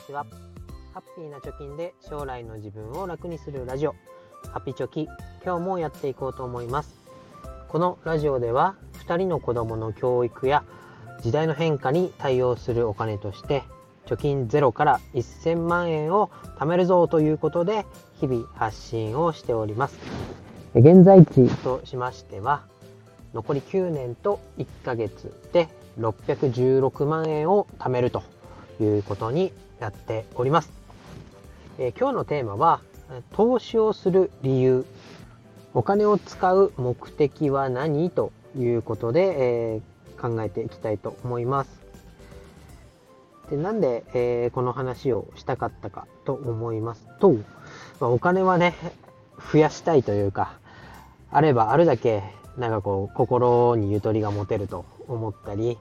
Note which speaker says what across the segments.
Speaker 1: ちは。ハッピーな貯金で将来の自分を楽にするラジオ。ハッピチョキ今日もやっていこうと思います。このラジオでは2人の子供の教育や時代の変化に対応するお金として貯金ゼロから1000万円を貯めるぞということで日々発信をしております。現在地としましては残り9年と1ヶ月で616万円を貯めるということになっております。え、今日のテーマは投資をする理由お金を使う目的は何？ということで、えー、考えていきたいと思います。でなんで、えー、この話をしたかったかと思いますと、まあ、お金はね増やしたいというかあればあるだけなんかこう心にゆとりが持てると思ったり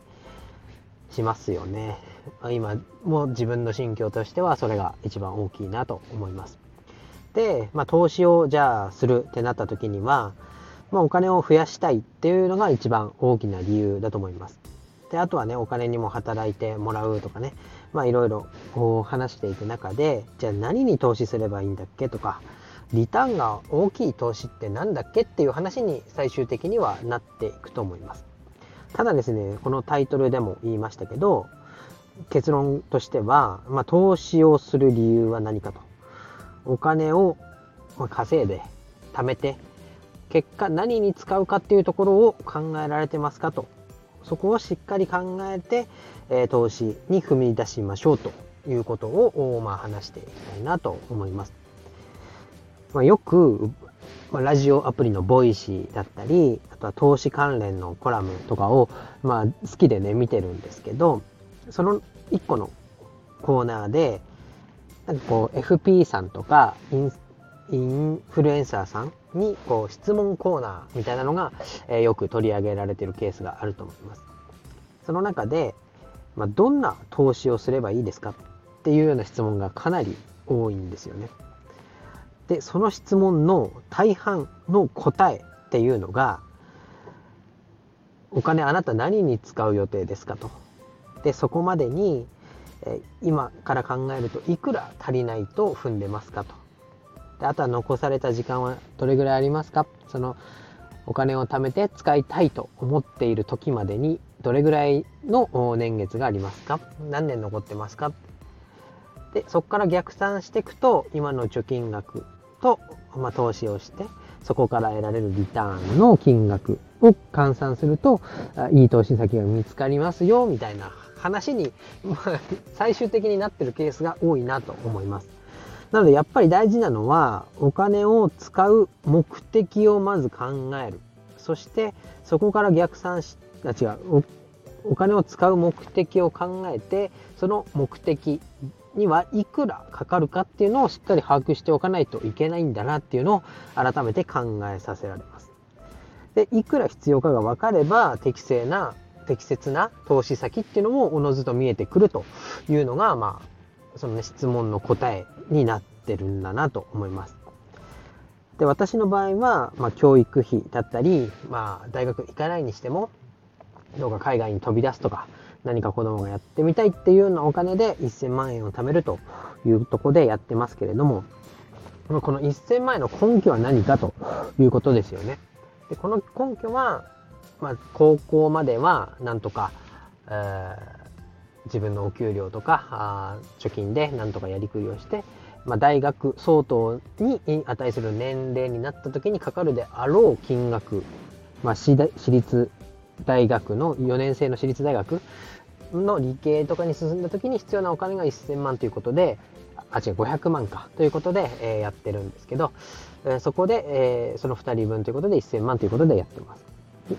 Speaker 1: しますよね。今も自分の心境としてはそれが一番大きいなと思います。で、まあ、投資をじゃあするってなった時には、まあ、お金を増やしたいっていうのが一番大きな理由だと思います。であとはねお金にも働いてもらうとかねまあいろいろこう話していく中でじゃあ何に投資すればいいんだっけとかリターンが大きい投資って何だっけっていう話に最終的にはなっていくと思います。ただですね、このタイトルでも言いましたけど、結論としては、まあ、投資をする理由は何かと。お金を稼いで、貯めて、結果何に使うかっていうところを考えられてますかと。そこをしっかり考えて、え、投資に踏み出しましょうということを、まあ、話していきたいなと思います。まあ、よくまあ、ラジオアプリのボイシーだったり、あとは投資関連のコラムとかを、まあ、好きでね、見てるんですけど、その一個のコーナーで、なんかこう、FP さんとかイン、インフルエンサーさんに、こう、質問コーナーみたいなのが、え、よく取り上げられてるケースがあると思います。その中で、まあ、どんな投資をすればいいですかっていうような質問がかなり多いんですよね。でその質問の大半の答えっていうのがお金あなた何に使う予定ですかと。でそこまでに今から考えるといくら足りないと踏んでますかと。であとは残された時間はどれぐらいありますか？そのお金を貯めて使いたいと思っている時までにどれぐらいの年月がありますか？何年残ってますか？でそこから逆算していくと今の貯金額と、まあ、投資をして、そこから得られるリターンの金額を換算すると、いい投資先が見つかりますよ、みたいな話に、まあ、最終的になってるケースが多いなと思います。なのでやっぱり大事なのは、お金を使う目的をまず考える。そして、そこから逆算し、あ、違う、お金を使う目的を考えて、その目的にはいくらかかるかっていうのをしっかり把握しておかないといけないんだなっていうのを改めて考えさせられます。で、いくら必要かが分かれば適正な、適切な投資先っていうのもおのずと見えてくるというのが、まあ、その、ね、質問の答えになってるんだなと思います。で、私の場合は、まあ、教育費だったり、まあ、大学行かないにしても、どうか海外に飛び出すとか、何か子供がやってみたいっていうようなお金で1000万円を貯めるというとこでやってますけれども、この1000万円の根拠は何かということですよね。でこの根拠は、まあ、高校まではなんとか、えー、自分のお給料とかあ貯金でなんとかやりくりをして、まあ、大学相当に値する年齢になった時にかかるであろう金額、まあ、私立大学の4年生の私立大学の理系とかに進んだ時に必要なお金が1000万ということで、あ、違う、500万かということで、えー、やってるんですけど、えー、そこで、えー、その2人分ということで1000万ということでやってます。っ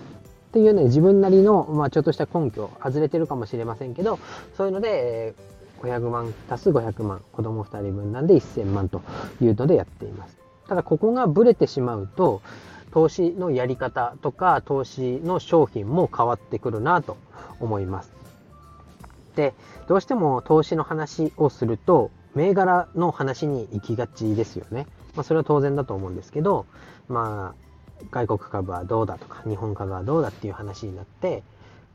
Speaker 1: ていうね、自分なりの、まあ、ちょっとした根拠、外れてるかもしれませんけど、そういうので、えー、500万足す500万、子供2人分なんで1000万というのでやっています。ただ、ここがブレてしまうと、投資のやり方とか投資の商品も変わってくるなと思います。で、どうしても投資の話をすると、銘柄の話に行きがちですよね。まあ、それは当然だと思うんですけど、まあ、外国株はどうだとか、日本株はどうだっていう話になって、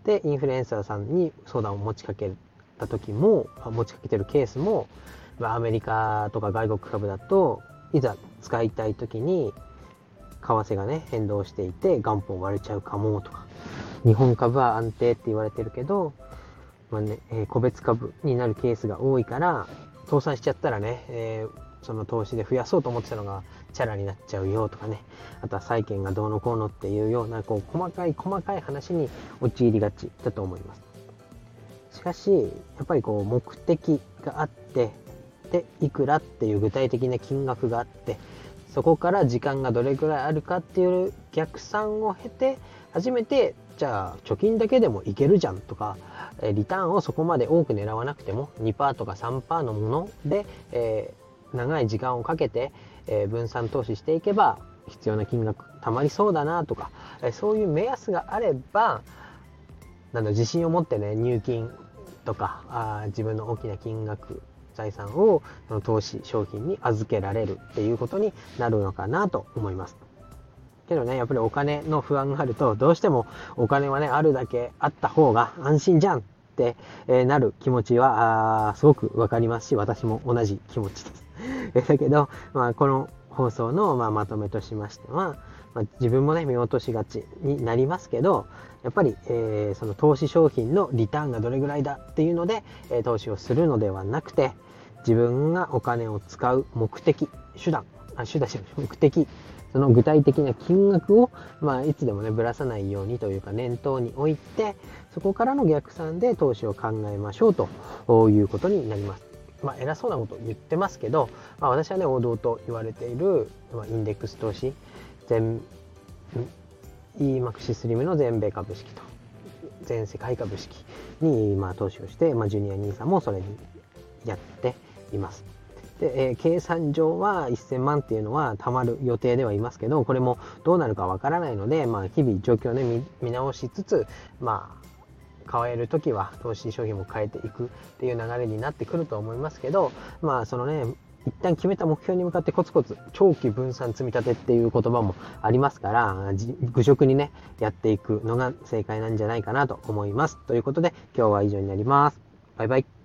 Speaker 1: で、インフルエンサーさんに相談を持ちかけた時も持ちかけてるケースも、まあ、アメリカとか外国株だといざ使いたい時に為替がね変動していて元本割れちゃうかもとか。日本株は安定って言われてるけど、まあねえー、個別株になるケースが多いから倒産しちゃったらね、えー、その投資で増やそうと思ってたのがチャラになっちゃうよとかね。あとは債券がどうのこうのっていうようなこう細かい細かい話に陥りがちだと思います。しかしやっぱりこう目的があってでいくらっていう具体的な金額があってそこから時間がどれぐらいあるかっていう逆算を経て初めてじゃあ貯金だけでもいけるじゃんとかリターンをそこまで多く狙わなくても2%とか3%のもので、えー、長い時間をかけて、えー、分散投資していけば必要な金額たまりそうだなとか、えー、そういう目安があればなん自信を持ってね入金とかあ自分の大きな金額財産を投資商品に預けられるっていうことになるのかなと思います。けどね、やっぱりお金の不安があると、どうしてもお金はね、あるだけあった方が安心じゃんって、なる気持ちは、すごくわかりますし、私も同じ気持ちです。だけど、まあ、この放送の、まあ、まとめとしましては、まあ、自分もね、見落としがちになりますけど、やっぱり、えー、その投資商品のリターンがどれぐらいだっていうので、え、投資をするのではなくて、自分がお金を使う目的、手段、あ手段じゃない、目的、その具体的な金額を、まあ、いつでもね、ぶらさないようにというか、念頭に置いて、そこからの逆算で投資を考えましょうということになります。まあ、偉そうなこと言ってますけど、まあ、私はね、王道と言われている、まあ、インデックス投資、全、EMAX スリムの全米株式と、全世界株式に、まあ、投資をして、まあ、ジュニア NISA もそれにやっています。で、えー、計算上は1000万っていうのは貯まる予定ではいますけど、これもどうなるかわからないので、まあ、日々状況をね、見直しつつ、まあ、変える時は投資商品も変えていくっていう流れになってくると思いますけど、まあ、そのね、一旦決めた目標に向かってコツコツ長期分散積み立てっていう言葉もありますから、愚直にね、やっていくのが正解なんじゃないかなと思います。ということで、今日は以上になります。バイバイ。